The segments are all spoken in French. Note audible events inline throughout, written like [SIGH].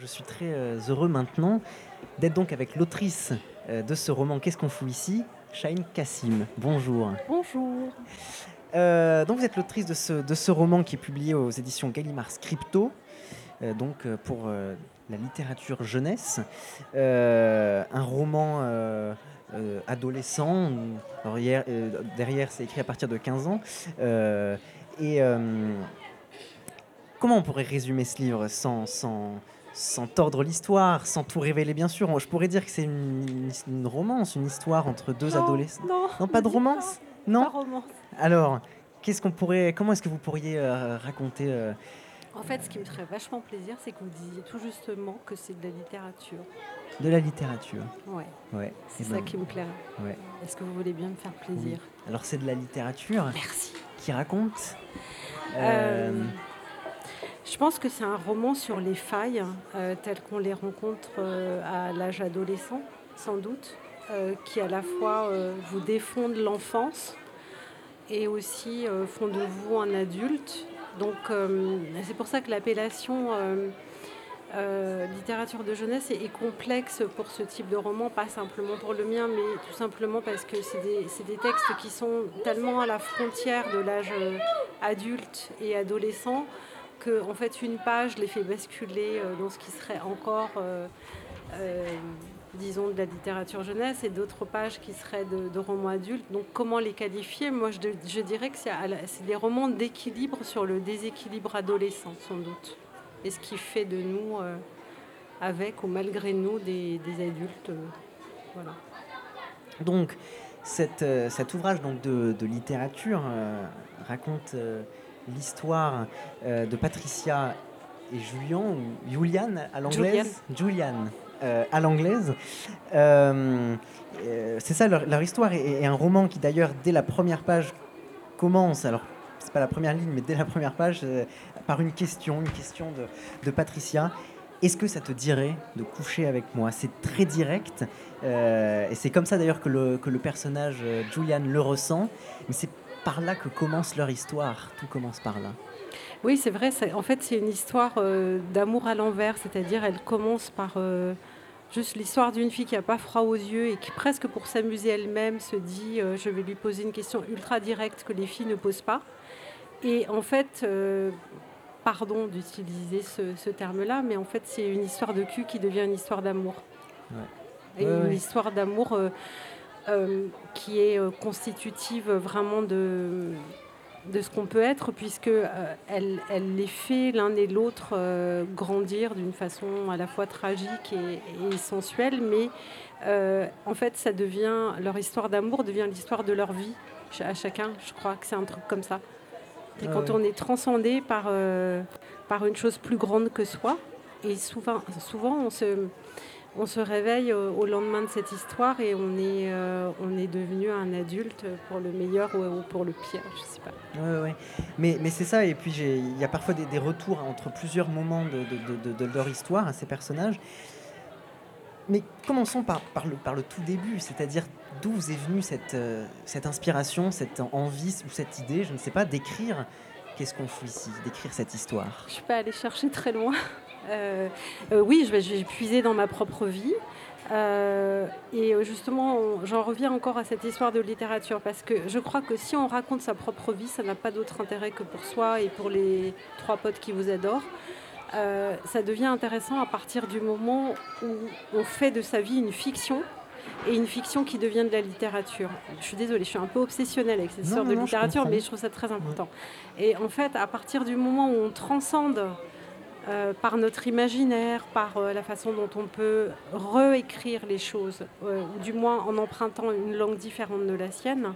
Je suis très euh, heureux maintenant d'être donc avec l'autrice euh, de ce roman Qu'est-ce qu'on fout ici Shahin Kassim. Bonjour. Bonjour. Euh, donc vous êtes l'autrice de ce, de ce roman qui est publié aux éditions Gallimard Scripto, euh, donc pour euh, la littérature jeunesse. Un roman adolescent, euh, derrière c'est écrit à partir de 15 ans. Et comment on pourrait résumer ce livre sans, sans, sans tordre l'histoire, sans tout révéler bien sûr Je pourrais dire que c'est une, une romance, une histoire entre deux Non, adolescents. Non, Non, pas de romance? Pas, Non? pas romance. alors, qu'est-ce qu'on pourrait, comment est-ce que vous pourriez euh, raconter euh, En fait, ce qui me ferait vachement plaisir, c'est que vous disiez tout justement que c'est de la littérature. de la littérature Ouais, Ouais. c'est eh ça ben, qui me plairait. ouais. Est-ce que vous voulez bien me faire plaisir? Alors c'est de la littérature Merci. qui raconte. Euh, je pense que c'est un roman sur les failles euh, telles qu'on les rencontre euh, à l'âge adolescent, sans doute, euh, qui à la fois vous défendent l'enfance et aussi font de vous un adulte. Donc c'est pour ça que l'appellation littérature de jeunesse est, complexe pour ce type de roman, pas simplement pour le mien, mais tout simplement parce que c'est des, textes qui sont tellement à la frontière de l'âge adulte et adolescent que en fait une page les fait basculer euh, dans ce qui serait encore euh, euh, disons de la littérature jeunesse et d'autres pages qui seraient de, romans adultes. Donc comment les qualifier? Moi je, dirais que c'est des romans d'équilibre sur le déséquilibre adolescent sans doute. Et ce qui fait de nous, avec ou malgré nous, des, adultes. voilà. donc, cet ouvrage donc, de, littérature raconte l'histoire euh, de Patricia et Julian, ou Julian à l'anglaise? Julian. euh, à l'anglaise. Euh, euh, c'est ça leur, leur histoire et, et un roman qui d'ailleurs dès la première page commence, alors c'est pas la première ligne, mais dès la première page, par une question, une question de, de Patricia. Est-ce que ça te dirait de coucher avec moi? C'est très direct, et c'est comme ça d'ailleurs que le, que le personnage Julian le ressent, mais c'est par là que commence leur histoire, tout commence par là. Oui, c'est vrai. En fait, c'est une histoire euh, d'amour à l'envers, c'est-à-dire elle commence par euh, juste l'histoire d'une fille qui n'a pas froid aux yeux et qui, presque pour s'amuser elle-même, se dit euh, je vais lui poser une question ultra directe que les filles ne posent pas. Et en fait, pardon d'utiliser ce, ce terme-là, mais en fait, c'est une histoire de cul qui devient une histoire d'amour. Ouais. Et Ouais, une ouais. histoire d'amour qui est euh, constitutive vraiment de, de ce qu'on peut être, puisque euh, elle, elle les fait l'un et l'autre euh, grandir d'une façon à la fois tragique et, et sensuelle, mais euh, en fait, ça devient leur histoire d'amour devient l'histoire de leur vie à chacun. Je crois que c'est un truc comme ça. Et Ah quand ouais. on est transcendé par, euh, par une chose plus grande que soi, et souvent, souvent on se on se réveille au lendemain de cette histoire et on est, euh, on est devenu un adulte pour le meilleur ou, ou pour le pire, je sais pas. Ouais, ouais. Mais, mais c'est ça, et puis j'ai- il y a parfois des, des retours entre plusieurs moments de, de- de- de- de leur histoire à ces personnages. Mais commençons par, par, le, par le tout début, c'est-à-dire d'où vous est venue cette, euh, cette inspiration, cette envie ou cette idée, je ne sais pas, d'écrire qu'est-ce qu'on fout ici, d'écrire cette histoire? Je suis pas allée chercher très loin. Euh, euh, oui, je vais, puiser dans ma propre vie. Euh, et justement, j'en reviens encore à cette histoire de littérature parce que je crois que si on raconte sa propre vie, ça n'a pas d'autre intérêt que pour soi et pour les trois potes qui vous adorent. Euh, ça devient intéressant à partir du moment où on fait de sa vie une fiction et une fiction qui devient de la littérature. Je suis désolée, je suis un peu obsessionnelle avec cette Non, histoire non, de non, littérature, mais je trouve ça très important. Et en fait, à partir du moment où on transcende euh, par notre imaginaire, par euh, la façon dont on peut réécrire les choses, euh, ou du moins en empruntant une langue différente de la sienne,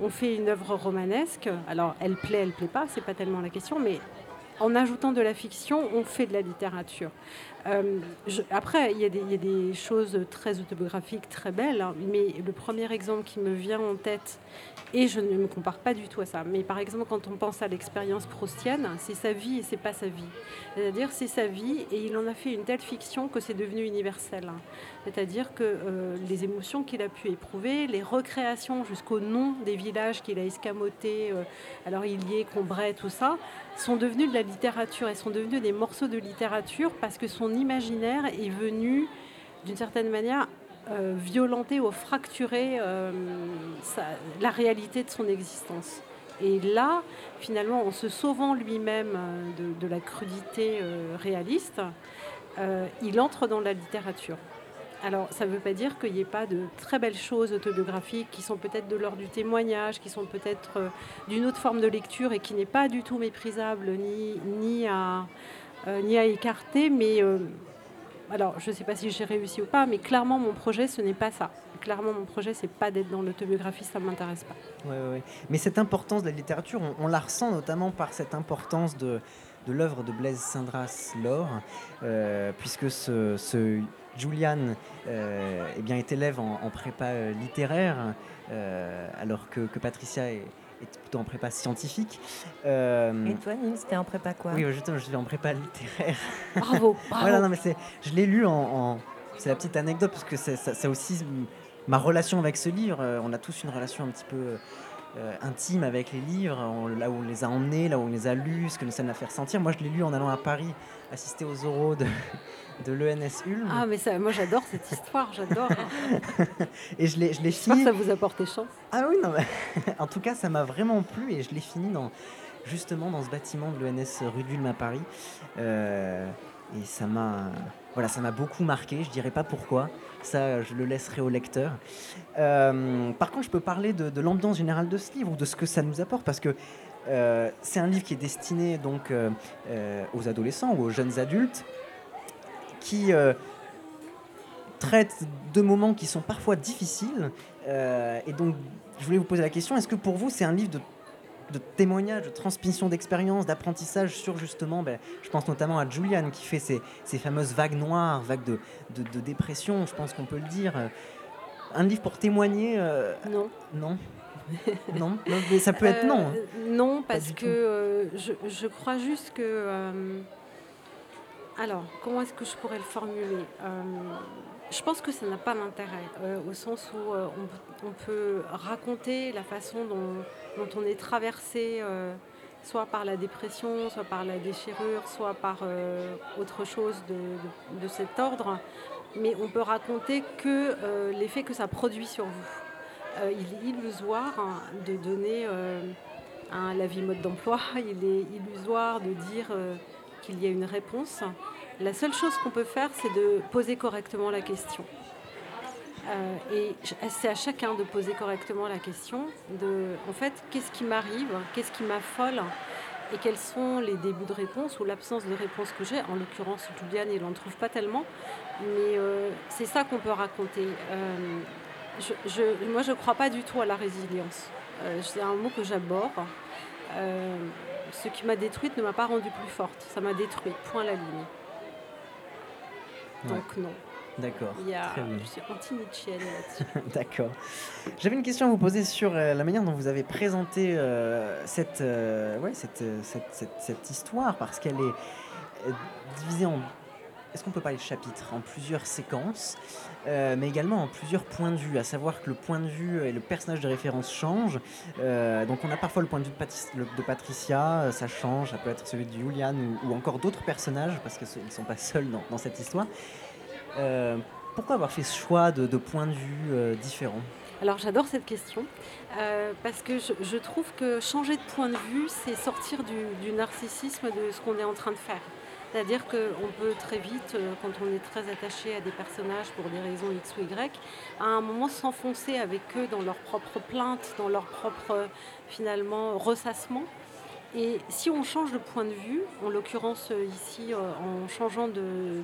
on fait une œuvre romanesque. Alors, elle plaît, elle plaît pas, c'est pas tellement la question, mais en ajoutant de la fiction, on fait de la littérature. Euh, après, il y, a des- choses très autobiographiques, très belles, hein, mais le premier exemple qui me vient en tête, et je ne me compare pas du tout à ça, mais par exemple, quand on pense à l'expérience proustienne, c'est sa vie et c'est pas sa vie. C'est-à-dire, c'est sa vie et il en a fait une telle fiction que c'est devenu universel. C'est-à-dire que euh, les émotions qu'il a pu éprouver, les recréations jusqu'au nom des villages qu'il a escamotés, euh, alors il y est, Combray, tout ça, sont devenus de la littérature et sont devenus des morceaux de littérature parce que son imaginaire est venu, d'une certaine manière, euh, violenter ou fracturer euh, la réalité de son existence. Et là, finalement, en se sauvant lui-même de, de, la crudité réaliste, il entre dans la littérature. Alors, ça ne veut pas dire qu'il n'y ait pas de très belles choses autobiographiques qui sont peut-être de l'ordre du témoignage, qui sont peut-être euh, d'une autre forme de lecture et qui n'est pas du tout méprisable ni, ni, à, euh, ni à écarter. Mais euh, alors, je ne sais pas si j'ai réussi ou pas, mais clairement, mon projet, ce n'est pas ça. Clairement, mon projet, c'est pas d'être dans l'autobiographie, ça ne m'intéresse pas. Oui, oui. Mais cette importance de la littérature, on, la ressent notamment par cette importance de, de l'œuvre de Blaise Sindras, L'Or, puisque ce, Julian euh, eh bien, est élève en, prépa euh, littéraire, euh, alors que, Patricia est, plutôt en prépa scientifique. Et toi, Nils, t'es en prépa quoi Oui, je suis en prépa littéraire. [LAUGHS] Bravo, [LAUGHS] bravo. voilà, non, mais je l'ai lu en... C'est la petite anecdote, parce que ça, aussi ma relation avec ce livre. on a tous une relation un petit peu... intime avec les livres, là où on les a emmenés, là où on les a lus, ce que ça nous a fait ressentir. Moi, je l'ai lu en allant à Paris assister aux oraux de, de l'ENS Ulm. Ah, mais ça, moi j'adore cette histoire, j'adore. [LAUGHS] et je l'ai, je l'ai fini. ça vous a porté chance. Ah oui, non, [LAUGHS] en tout cas, ça m'a vraiment plu et je l'ai fini dans, justement dans ce bâtiment de l'ENS rue d'Ulm à Paris. Euh, et ça m'a, voilà, ça m'a beaucoup marqué. Je dirais pas pourquoi. Ça, je le laisserai au lecteur. Euh, par contre, je peux parler de, l'ambiance générale de ce livre ou de ce que ça nous apporte parce que euh, c'est un livre qui est destiné donc aux adolescents ou aux jeunes adultes qui euh, traite de moments qui sont parfois difficiles. Euh, et donc, je voulais vous poser la question, est-ce que pour vous, c'est un livre de, de témoignage, de transmission d'expérience, d'apprentissage sur justement, ben, je pense notamment à Julian qui fait ces, ces fameuses vagues noires, vagues de, de, dépression, je pense qu'on peut le dire. Un livre pour témoigner euh, Non. Non [LAUGHS] non, mais ça peut être non. non, parce que je, je, crois juste que alors, comment est-ce que je pourrais le formuler? Euh, Je pense que ça n'a pas d'intérêt, euh, au sens où euh, on, peut raconter la façon dont, on est traversé, soit par la dépression, soit par la déchirure, soit par autre chose de, cet ordre, mais on peut raconter que l'effet que ça produit sur vous. il est illusoire hein, de donner la vie mode d'emploi, [LAUGHS] il est illusoire de dire qu'il y a une réponse. La seule chose qu'on peut faire, c'est de poser correctement la question. Euh, et c'est à chacun de poser correctement la question en fait, qu'est-ce qui m'arrive, qu'est-ce qui m'affole, et quels sont les débuts de réponse ou l'absence de réponse que j'ai. En l'occurrence, Juliane, il n'en trouve pas tellement, mais euh, c'est ça qu'on peut raconter. Euh, moi, je ne crois pas du tout à la résilience. c'est un mot que j'aborde ce qui m'a détruite ne m'a pas rendue plus forte. Ça m'a détruite, point la ligne. Donc non. D'accord. Il y a, je suis anti là-dessus. [LAUGHS] D'accord. J'avais une question à vous poser sur euh, la manière dont vous avez présenté euh, cette, euh, ouais, cette, cette, cette, cette, histoire, parce qu'elle est divisée en est-ce qu'on peut parler de chapitres en plusieurs séquences, euh, mais également en plusieurs points de vue, à savoir que le point de vue et le personnage de référence changent. Euh, donc on a parfois le point de vue de, Patricia, euh, ça change, ça peut être celui de Julian ou, encore d'autres personnages, parce qu'ils ne sont pas [LAUGHS] seuls dans, cette histoire. pourquoi avoir fait ce choix de, points de vue différents alors j'adore cette question parce que je, trouve que changer de point de vue, c'est sortir du narcissisme de ce qu'on est en train de faire. C'est-à-dire qu'on peut très vite, euh, quand on est très attaché à des personnages pour des raisons X ou Y, à un moment s'enfoncer avec eux dans leur propre plainte, dans leur propre finalement ressassement. Et si on change de point de vue, en l'occurrence euh, ici euh, en changeant de,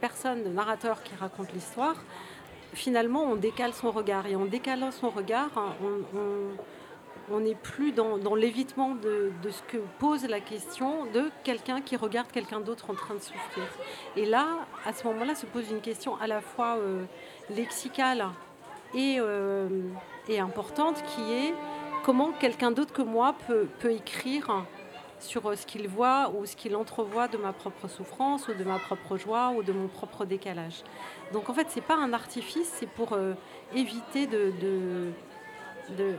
personne, de narrateur qui raconte l'histoire, finalement on décale son regard. Et en décalant son regard, on n'est plus dans, l'évitement de, ce que pose la question de quelqu'un qui regarde quelqu'un d'autre en train de souffrir. Et là, à ce moment-là, se pose une question à la fois euh, lexicale euh, et, importante qui est comment quelqu'un d'autre que moi peut, écrire sur euh, ce qu'il voit ou ce qu'il entrevoit de ma propre souffrance ou de ma propre joie ou de mon propre décalage. Donc en fait, ce n'est pas un artifice, c'est pour éviter de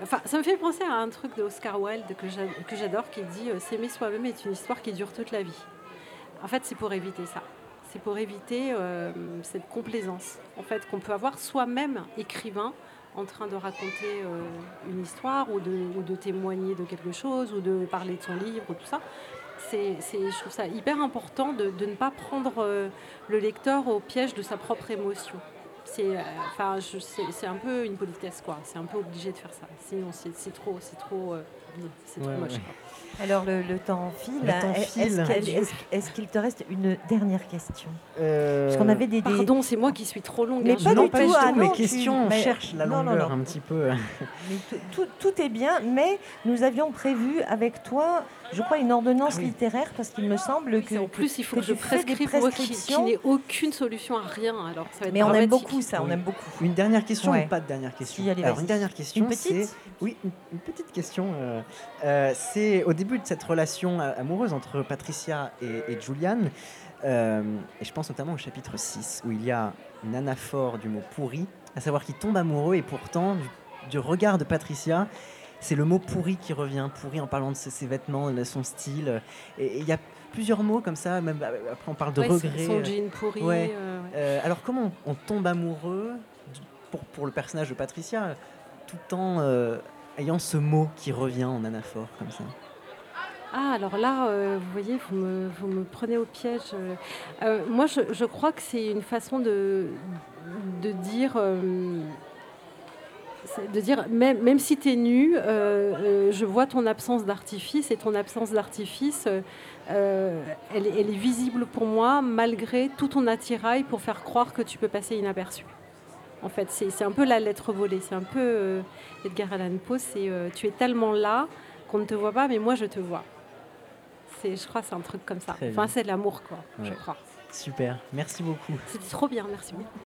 Enfin, ça me fait penser à un truc de Oscar Wilde que j'adore qui dit S'aimer soi-même est une histoire qui dure toute la vie. En fait, c'est pour éviter ça. C'est pour éviter cette complaisance en fait, qu'on peut avoir soi-même écrivain en train de raconter une histoire ou de, ou témoigner de quelque chose ou de parler de son livre, tout ça c'est, je trouve ça hyper important de, ne pas prendre euh, le lecteur au piège de sa propre émotion. C'est, euh, enfin, c'est, un peu une politesse, quoi. C'est un peu obligé de faire ça. Sinon, c'est, trop, c'est trop, euh, c'est trop moche. Alors le, temps file. Est-ce qu'il te reste une dernière question? Euh... Parce qu'on avait des, Pardon, c'est moi qui suis trop longue. Mais hein. pas, du tout. Ah, mes questions on cherche la longueur un petit peu. [LAUGHS] tout, tout, est bien, mais nous avions prévu avec toi, je crois, une ordonnance ah littéraire parce qu'il me semble que. En plus, il faut que, je prescrive moi qui, n'ai aucune solution à rien. Alors, ça va être mais on aime beaucoup ça, on aime beaucoup. Une dernière question ou pas de dernière question Alors une dernière question, c'est oui, une, petite question. Euh, euh, c'est au début de cette relation amoureuse entre Patricia et, Julian, euh, et je pense notamment au chapitre 6, où il y a une anaphore du mot pourri, à savoir qu'il tombe amoureux, et pourtant, du, regard de Patricia, c'est le mot pourri qui revient, pourri en parlant de ses, vêtements, de son style. Et il y a plusieurs mots comme ça, même après on parle de regret. Son jean pourri. alors comment on, tombe amoureux pour, pour, le personnage de Patricia tout en euh, ayant ce mot qui revient en anaphore comme ça ah, alors là, euh, vous voyez, vous me, prenez au piège. Euh, moi, je, crois que c'est une façon de, dire, de dire même, si tu es nu, je vois ton absence d'artifice et ton absence d'artifice, elle, est visible pour moi malgré tout ton attirail pour faire croire que tu peux passer inaperçu. En fait, c'est un peu la lettre volée. C'est un peu euh, Edgar Allan Poe. C'est euh, tu es tellement là qu'on ne te voit pas, mais moi je te vois. Je crois que c'est un truc comme ça. enfin, c'est de l'amour, quoi. Je crois. Super. Merci beaucoup. C'était trop bien. Merci beaucoup.